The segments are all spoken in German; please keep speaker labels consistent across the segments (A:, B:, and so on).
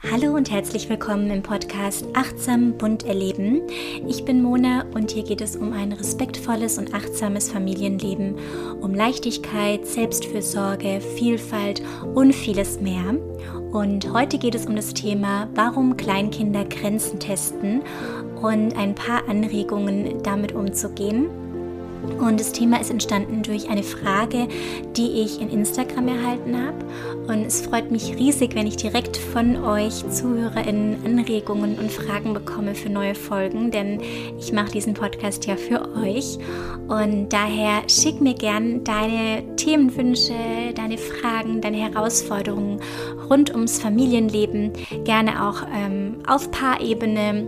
A: Hallo und herzlich willkommen im Podcast Achtsam bunt erleben. Ich bin Mona und hier geht es um ein respektvolles und achtsames Familienleben, um Leichtigkeit, Selbstfürsorge, Vielfalt und vieles mehr. Und heute geht es um das Thema, warum Kleinkinder Grenzen testen und ein paar Anregungen damit umzugehen. Und das Thema ist entstanden durch eine Frage, die ich in Instagram erhalten habe. Und es freut mich riesig, wenn ich direkt von euch ZuhörerInnen Anregungen und Fragen bekomme für neue Folgen, denn ich mache diesen Podcast ja für euch. Und daher schick mir gern deine Themenwünsche, deine Fragen, deine Herausforderungen rund ums Familienleben, gerne auch ähm, auf Paarebene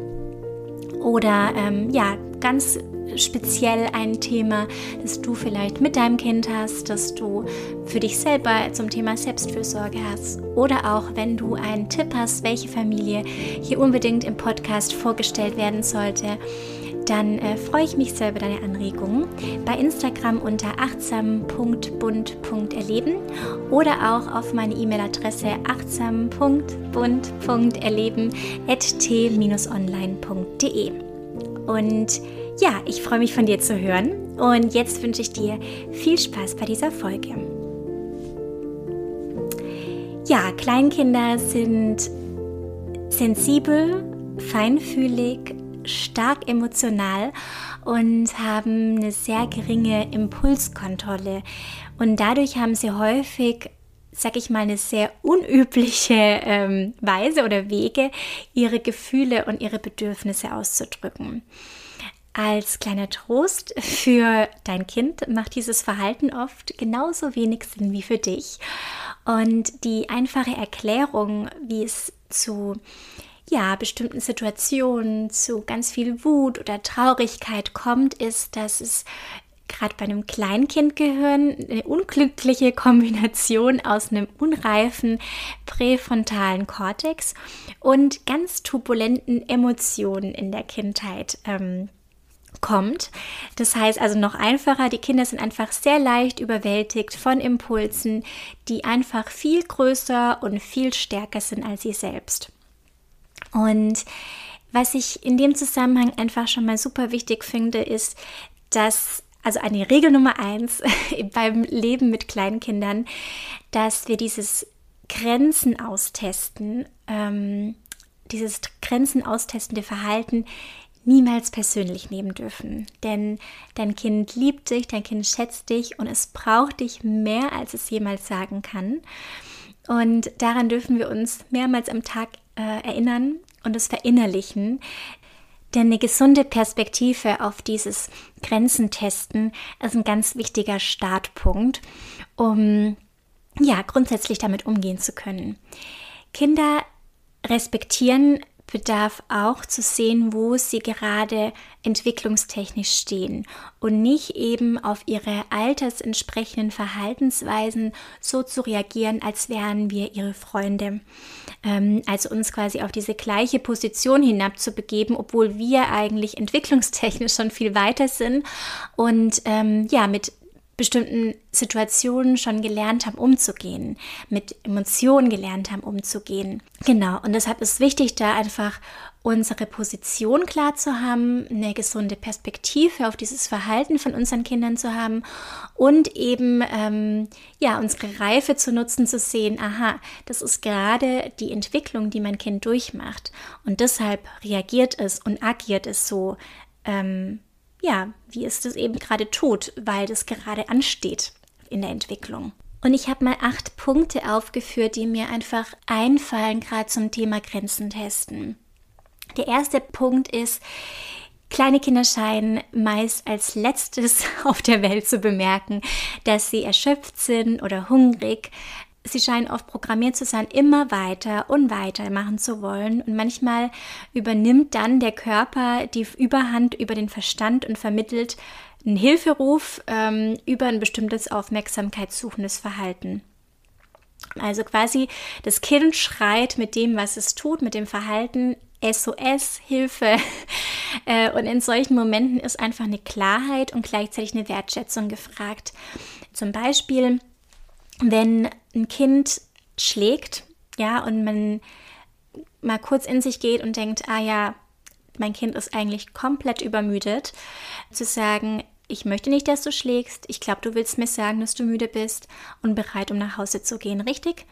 A: oder ähm, ja, ganz speziell ein Thema, das du vielleicht mit deinem Kind hast, das du für dich selber zum Thema Selbstfürsorge hast. Oder auch wenn du einen Tipp hast, welche Familie hier unbedingt im Podcast vorgestellt werden sollte dann äh, freue ich mich sehr über deine Anregungen bei Instagram unter achtsam.bund.erleben oder auch auf meine E-Mail-Adresse achtsam.bund.erleben.t-online.de. Und ja, ich freue mich von dir zu hören und jetzt wünsche ich dir viel Spaß bei dieser Folge. Ja, Kleinkinder sind sensibel, feinfühlig, stark emotional und haben eine sehr geringe Impulskontrolle. Und dadurch haben sie häufig, sag ich mal, eine sehr unübliche ähm, Weise oder Wege, ihre Gefühle und ihre Bedürfnisse auszudrücken. Als kleiner Trost für dein Kind macht dieses Verhalten oft genauso wenig Sinn wie für dich. Und die einfache Erklärung, wie es zu ja, bestimmten Situationen, zu ganz viel Wut oder Traurigkeit kommt, ist, dass es gerade bei einem Kleinkindgehirn eine unglückliche Kombination aus einem unreifen präfrontalen Kortex und ganz turbulenten Emotionen in der Kindheit ähm, kommt. Das heißt also noch einfacher, die Kinder sind einfach sehr leicht überwältigt von Impulsen, die einfach viel größer und viel stärker sind als sie selbst. Und was ich in dem Zusammenhang einfach schon mal super wichtig finde, ist, dass, also eine Regel Nummer eins beim Leben mit kleinen Kindern, dass wir dieses Grenzen austesten, ähm, dieses Grenzen austestende Verhalten niemals persönlich nehmen dürfen. Denn dein Kind liebt dich, dein Kind schätzt dich und es braucht dich mehr, als es jemals sagen kann. Und daran dürfen wir uns mehrmals am Tag äh, erinnern und es verinnerlichen. Denn eine gesunde Perspektive auf dieses Grenzentesten ist ein ganz wichtiger Startpunkt, um ja grundsätzlich damit umgehen zu können. Kinder respektieren bedarf auch zu sehen, wo sie gerade entwicklungstechnisch stehen und nicht eben auf ihre altersentsprechenden Verhaltensweisen so zu reagieren, als wären wir ihre Freunde. Ähm, also uns quasi auf diese gleiche Position hinabzubegeben, obwohl wir eigentlich entwicklungstechnisch schon viel weiter sind und ähm, ja, mit bestimmten Situationen schon gelernt haben, umzugehen, mit Emotionen gelernt haben, umzugehen. Genau, und deshalb ist wichtig, da einfach unsere Position klar zu haben, eine gesunde Perspektive auf dieses Verhalten von unseren Kindern zu haben und eben ähm, ja unsere Reife zu nutzen, zu sehen, aha, das ist gerade die Entwicklung, die mein Kind durchmacht und deshalb reagiert es und agiert es so. Ähm, ja, wie es das eben gerade tut, weil das gerade ansteht in der Entwicklung. Und ich habe mal acht Punkte aufgeführt, die mir einfach einfallen, gerade zum Thema Grenzen testen. Der erste Punkt ist, Kleine Kinder scheinen meist als letztes auf der Welt zu bemerken, dass sie erschöpft sind oder hungrig, sie scheinen oft programmiert zu sein, immer weiter und weiter machen zu wollen. Und manchmal übernimmt dann der Körper die Überhand über den Verstand und vermittelt einen Hilferuf ähm, über ein bestimmtes aufmerksamkeitssuchendes Verhalten. Also quasi das Kind schreit mit dem, was es tut, mit dem Verhalten SOS, Hilfe. Äh, und in solchen Momenten ist einfach eine Klarheit und gleichzeitig eine Wertschätzung gefragt. Zum Beispiel wenn ein Kind schlägt, ja, und man mal kurz in sich geht und denkt, ah ja, mein Kind ist eigentlich komplett übermüdet, zu sagen, ich möchte nicht, dass du schlägst, ich glaube, du willst mir sagen, dass du müde bist und bereit, um nach Hause zu gehen, richtig?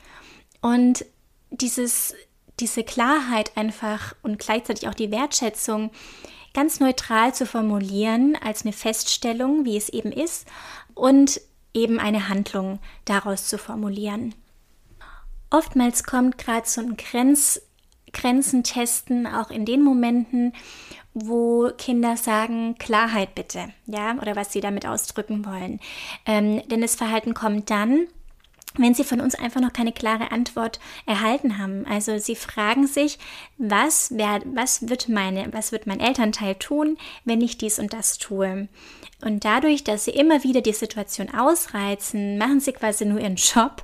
A: Und dieses, diese Klarheit einfach und gleichzeitig auch die Wertschätzung ganz neutral zu formulieren als eine Feststellung, wie es eben ist, und eben eine Handlung daraus zu formulieren. Oftmals kommt gerade so ein Grenz, Grenzen testen auch in den Momenten, wo Kinder sagen, Klarheit bitte, ja, oder was sie damit ausdrücken wollen. Ähm, denn das Verhalten kommt dann, wenn sie von uns einfach noch keine klare Antwort erhalten haben. Also sie fragen sich, was, wer, was, wird meine, was wird mein Elternteil tun, wenn ich dies und das tue? Und dadurch, dass sie immer wieder die Situation ausreizen, machen sie quasi nur ihren Job,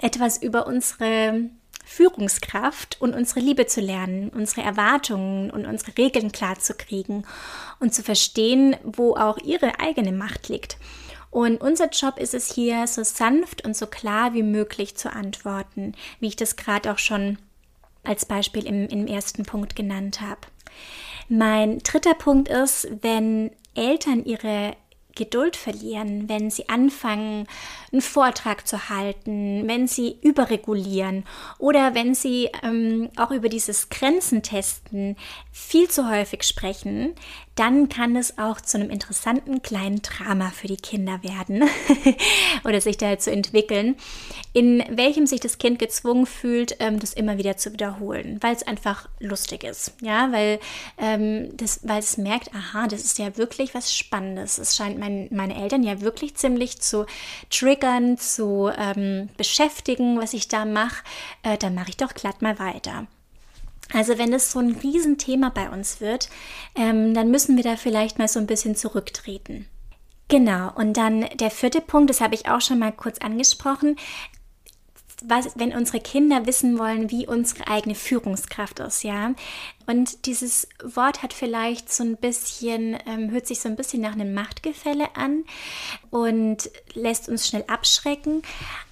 A: etwas über unsere Führungskraft und unsere Liebe zu lernen, unsere Erwartungen und unsere Regeln klar zu kriegen und zu verstehen, wo auch ihre eigene Macht liegt. Und unser Job ist es hier, so sanft und so klar wie möglich zu antworten, wie ich das gerade auch schon als Beispiel im, im ersten Punkt genannt habe. Mein dritter Punkt ist, wenn Eltern ihre Geduld verlieren, wenn sie anfangen, einen Vortrag zu halten, wenn sie überregulieren oder wenn sie ähm, auch über dieses Grenzentesten viel zu häufig sprechen, dann kann es auch zu einem interessanten kleinen Drama für die Kinder werden oder sich dazu halt entwickeln, in welchem sich das Kind gezwungen fühlt, ähm, das immer wieder zu wiederholen, weil es einfach lustig ist, ja, weil, ähm, das, weil es merkt, aha, das ist ja wirklich was Spannendes. Es scheint mein, meine Eltern ja wirklich ziemlich zu triggern, zu ähm, beschäftigen, was ich da mache. Äh, dann mache ich doch glatt mal weiter. Also wenn das so ein Riesenthema bei uns wird, ähm, dann müssen wir da vielleicht mal so ein bisschen zurücktreten. Genau, und dann der vierte Punkt, das habe ich auch schon mal kurz angesprochen, was, wenn unsere Kinder wissen wollen, wie unsere eigene Führungskraft ist, ja. Und dieses Wort hat vielleicht so ein bisschen, ähm, hört sich so ein bisschen nach einem Machtgefälle an und lässt uns schnell abschrecken.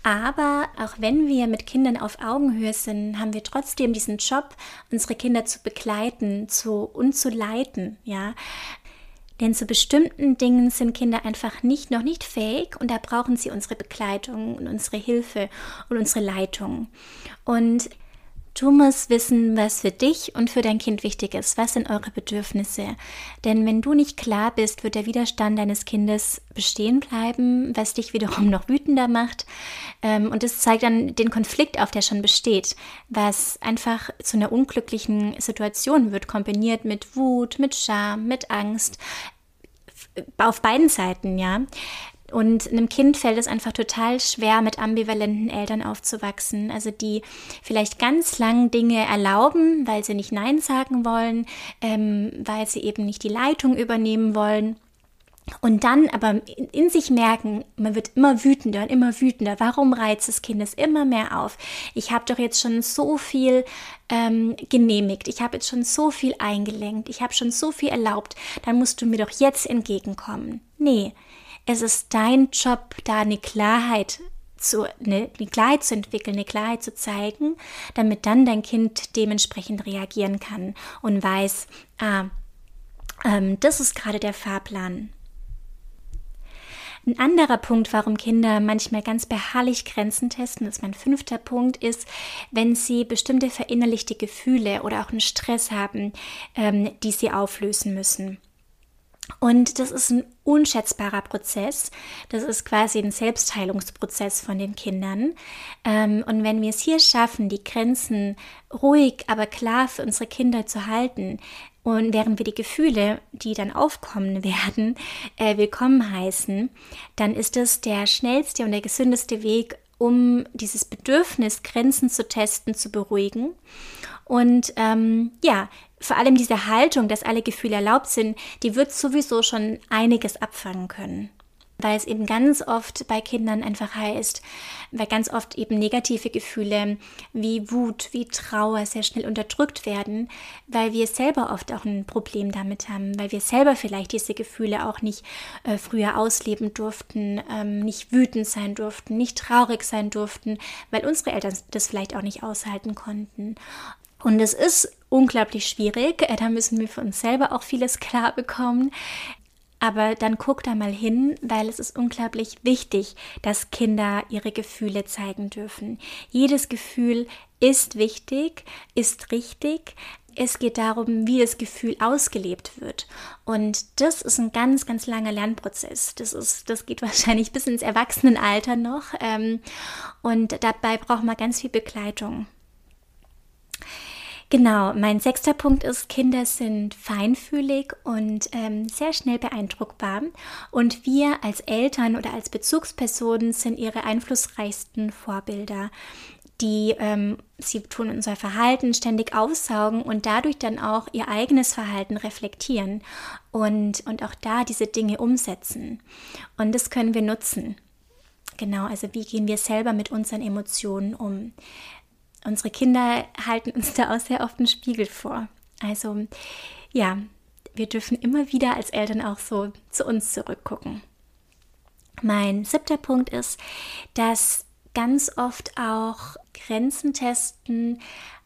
A: Aber auch wenn wir mit Kindern auf Augenhöhe sind, haben wir trotzdem diesen Job, unsere Kinder zu begleiten zu, und zu leiten, ja. Denn zu bestimmten Dingen sind Kinder einfach nicht, noch nicht fähig und da brauchen sie unsere Begleitung und unsere Hilfe und unsere Leitung. Und Du musst wissen, was für dich und für dein Kind wichtig ist. Was sind eure Bedürfnisse? Denn wenn du nicht klar bist, wird der Widerstand deines Kindes bestehen bleiben, was dich wiederum noch wütender macht. Ähm, und es zeigt dann den Konflikt auf, der schon besteht, was einfach zu einer unglücklichen Situation wird, kombiniert mit Wut, mit Scham, mit Angst. Auf beiden Seiten, ja. Und einem Kind fällt es einfach total schwer, mit ambivalenten Eltern aufzuwachsen. Also die vielleicht ganz lang Dinge erlauben, weil sie nicht Nein sagen wollen, ähm, weil sie eben nicht die Leitung übernehmen wollen. Und dann aber in sich merken, man wird immer wütender und immer wütender. Warum reizt das Kind es immer mehr auf? Ich habe doch jetzt schon so viel ähm, genehmigt. Ich habe jetzt schon so viel eingelenkt. Ich habe schon so viel erlaubt. Dann musst du mir doch jetzt entgegenkommen. Nee, es ist dein Job, da eine Klarheit zu, eine, eine Klarheit zu entwickeln, eine Klarheit zu zeigen, damit dann dein Kind dementsprechend reagieren kann und weiß, ah, ähm, das ist gerade der Fahrplan. Ein anderer Punkt, warum Kinder manchmal ganz beharrlich Grenzen testen, ist mein fünfter Punkt, ist, wenn sie bestimmte verinnerlichte Gefühle oder auch einen Stress haben, ähm, die sie auflösen müssen. Und das ist ein unschätzbarer Prozess. Das ist quasi ein Selbstheilungsprozess von den Kindern. Ähm, und wenn wir es hier schaffen, die Grenzen ruhig, aber klar für unsere Kinder zu halten, und während wir die Gefühle, die dann aufkommen werden, äh, willkommen heißen, dann ist es der schnellste und der gesündeste Weg, um dieses Bedürfnis, Grenzen zu testen, zu beruhigen. Und ähm, ja, vor allem diese Haltung, dass alle Gefühle erlaubt sind, die wird sowieso schon einiges abfangen können. Weil es eben ganz oft bei Kindern einfach heißt, weil ganz oft eben negative Gefühle wie Wut, wie Trauer sehr schnell unterdrückt werden, weil wir selber oft auch ein Problem damit haben, weil wir selber vielleicht diese Gefühle auch nicht äh, früher ausleben durften, ähm, nicht wütend sein durften, nicht traurig sein durften, weil unsere Eltern das vielleicht auch nicht aushalten konnten. Und es ist unglaublich schwierig. Äh, da müssen wir für uns selber auch vieles klar bekommen. Aber dann guck da mal hin, weil es ist unglaublich wichtig, dass Kinder ihre Gefühle zeigen dürfen. Jedes Gefühl ist wichtig, ist richtig. Es geht darum, wie das Gefühl ausgelebt wird. Und das ist ein ganz, ganz langer Lernprozess. Das, ist, das geht wahrscheinlich bis ins Erwachsenenalter noch. Ähm, und dabei braucht man ganz viel Begleitung. Genau, mein sechster Punkt ist, Kinder sind feinfühlig und ähm, sehr schnell beeindruckbar. Und wir als Eltern oder als Bezugspersonen sind ihre einflussreichsten Vorbilder die ähm, sie tun unser Verhalten ständig aufsaugen und dadurch dann auch ihr eigenes Verhalten reflektieren und, und auch da diese Dinge umsetzen. Und das können wir nutzen. Genau, also wie gehen wir selber mit unseren Emotionen um? Unsere Kinder halten uns da auch sehr oft einen Spiegel vor. Also ja, wir dürfen immer wieder als Eltern auch so zu uns zurückgucken. Mein siebter Punkt ist, dass ganz oft auch Grenzen testen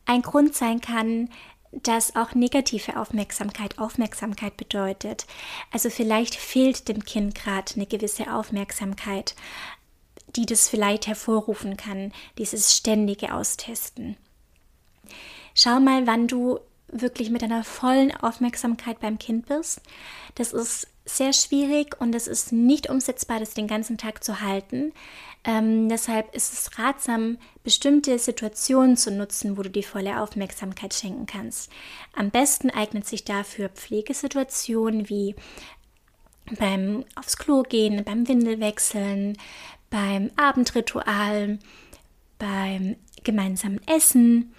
A: ein Grund sein kann, dass auch negative Aufmerksamkeit Aufmerksamkeit bedeutet. Also vielleicht fehlt dem Kind gerade eine gewisse Aufmerksamkeit die das vielleicht hervorrufen kann, dieses ständige Austesten. Schau mal, wann du wirklich mit einer vollen Aufmerksamkeit beim Kind bist. Das ist sehr schwierig und es ist nicht umsetzbar, das den ganzen Tag zu halten. Ähm, deshalb ist es ratsam, bestimmte Situationen zu nutzen, wo du die volle Aufmerksamkeit schenken kannst. Am besten eignet sich dafür Pflegesituationen wie beim aufs Klo gehen, beim Windelwechseln, beim Abendritual, beim gemeinsamen Essen,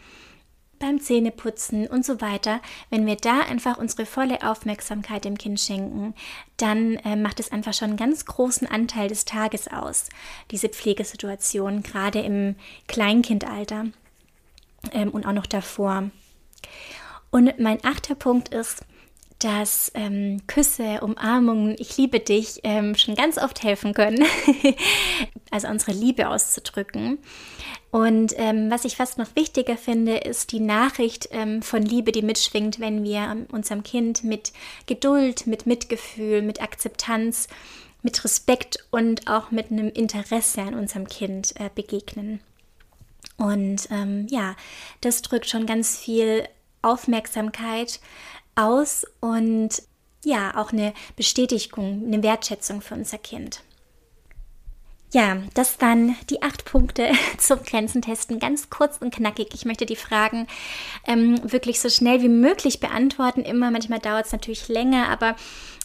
A: beim Zähneputzen und so weiter, wenn wir da einfach unsere volle Aufmerksamkeit dem Kind schenken, dann äh, macht es einfach schon einen ganz großen Anteil des Tages aus, diese Pflegesituation, gerade im Kleinkindalter ähm, und auch noch davor. Und mein achter Punkt ist, dass ähm, Küsse, Umarmungen, ich liebe dich ähm, schon ganz oft helfen können, also unsere Liebe auszudrücken. Und ähm, was ich fast noch wichtiger finde, ist die Nachricht ähm, von Liebe, die mitschwingt, wenn wir unserem Kind mit Geduld, mit Mitgefühl, mit Akzeptanz, mit Respekt und auch mit einem Interesse an unserem Kind äh, begegnen. Und ähm, ja, das drückt schon ganz viel Aufmerksamkeit aus und ja, auch eine Bestätigung, eine Wertschätzung für unser Kind. Ja, das waren die acht Punkte zum Grenzentesten. Ganz kurz und knackig. Ich möchte die Fragen ähm, wirklich so schnell wie möglich beantworten. Immer, manchmal dauert es natürlich länger, aber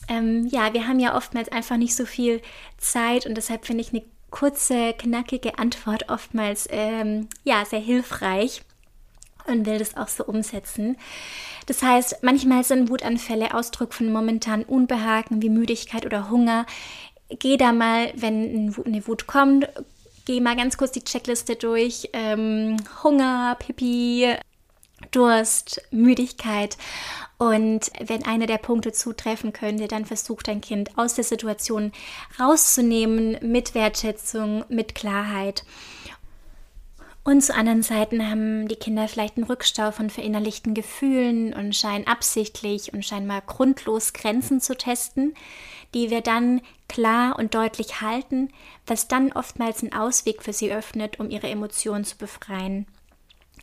A: ähm, ja, wir haben ja oftmals einfach nicht so viel Zeit und deshalb finde ich eine kurze, knackige Antwort oftmals ähm, ja sehr hilfreich und will das auch so umsetzen. Das heißt, manchmal sind Wutanfälle Ausdruck von momentanen Unbehagen wie Müdigkeit oder Hunger. Geh da mal, wenn eine Wut kommt, geh mal ganz kurz die Checkliste durch. Ähm, Hunger, Pipi, Durst, Müdigkeit. Und wenn einer der Punkte zutreffen könnte, dann versucht dein Kind aus der Situation rauszunehmen mit Wertschätzung, mit Klarheit. Und zu anderen Seiten haben die Kinder vielleicht einen Rückstau von verinnerlichten Gefühlen und scheinen absichtlich und scheinbar grundlos Grenzen zu testen, die wir dann klar und deutlich halten, was dann oftmals einen Ausweg für sie öffnet, um ihre Emotionen zu befreien.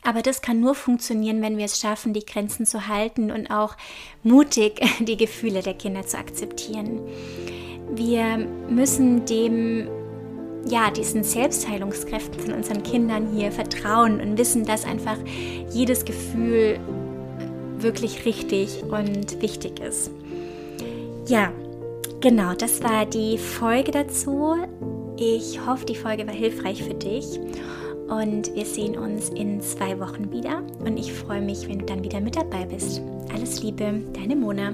A: Aber das kann nur funktionieren, wenn wir es schaffen, die Grenzen zu halten und auch mutig die Gefühle der Kinder zu akzeptieren. Wir müssen dem ja, diesen Selbstheilungskräften von unseren Kindern hier vertrauen und wissen, dass einfach jedes Gefühl wirklich richtig und wichtig ist. Ja, genau, das war die Folge dazu. Ich hoffe, die Folge war hilfreich für dich. Und wir sehen uns in zwei Wochen wieder. Und ich freue mich, wenn du dann wieder mit dabei bist. Alles Liebe, deine Mona.